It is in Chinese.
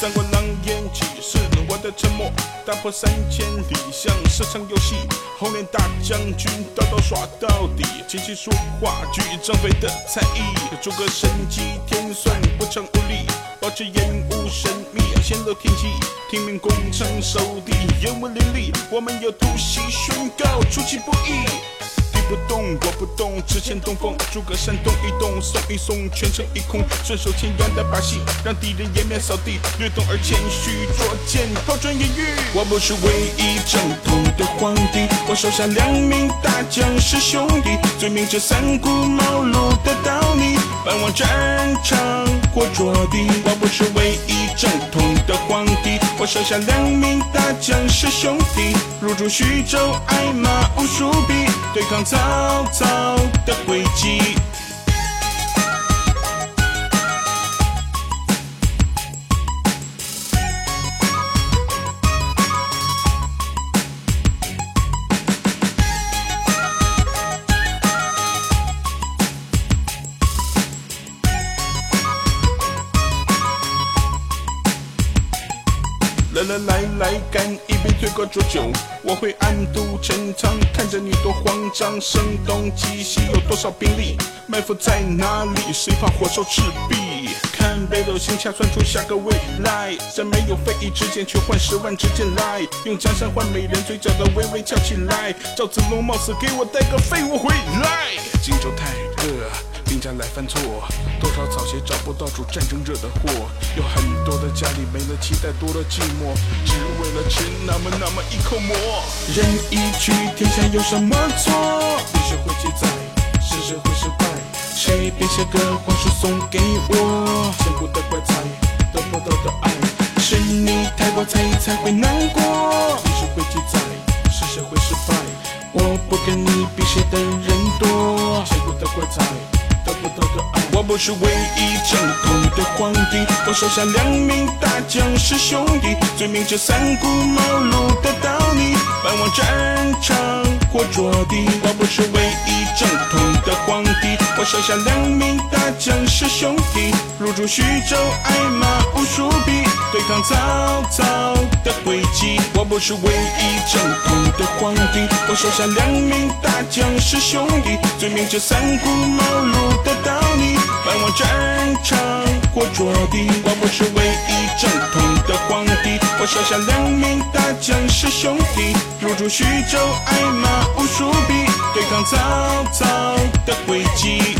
三国狼烟起，是我的沉默打破三千里，像是场游戏。红脸大将军刀刀耍到底，琴棋书画举张飞的才艺。诸葛神机天算不成无力，保持烟雾神秘泄露天机。听命攻城守地，烟雾林立，我们要突袭宣告出其不意。不动，我不动，只欠东风。诸葛山动一动，松一松，全城一空。顺手牵羊的把戏，让敌人颜面扫地。略动而谦虚，捉奸抛砖引玉。我不是唯一正统的皇帝，我手下两名大将是兄弟，罪名这三顾茅庐的道理，奔往战场或着地。我不是唯一正统的皇帝，我手下两名大将是兄弟，入驻徐州，爱马无数笔，对抗。曹操的诡计。来来来来，干一杯醉过浊酒，我会暗度陈仓，看着你多慌张。声东击西，有多少兵力？埋伏在哪里？谁怕火烧赤壁？看北斗星掐算出下个未来。在没有飞翼之前，却换十万支箭来。用江山换美人，嘴角的微微翘起来。赵子龙冒死给我带个废物回来。荆州太热。兵家来犯错，多少草鞋找不到主，战争惹的祸。有很多的家里没了期待，多了寂寞，只为了吃那么那么一口馍。人一去，天下有什么错？历史会记载，是谁会失败。谁编写个话术送给我？千古的怪才，得不到的爱，是你太过在意才会难过。历史会记载，是谁会失败。我不跟你比谁的人多，千古的怪才。我不是唯一正统的皇帝，我手下两名大将是兄弟，罪名这三顾茅庐的道理，奔往战场或着地。我不是唯一正统的皇帝，我手下两名大将是兄弟，入驻徐州，挨骂无数笔，对抗曹操的诡计。我不是唯一正统皇帝，我手下两名大将是兄弟，罪名这三顾茅庐的道理。奔往战场或着地，我不是唯一正统的皇帝，我手下两名大将是兄弟，入驻徐州，挨骂无数笔，对抗曹操的诡计。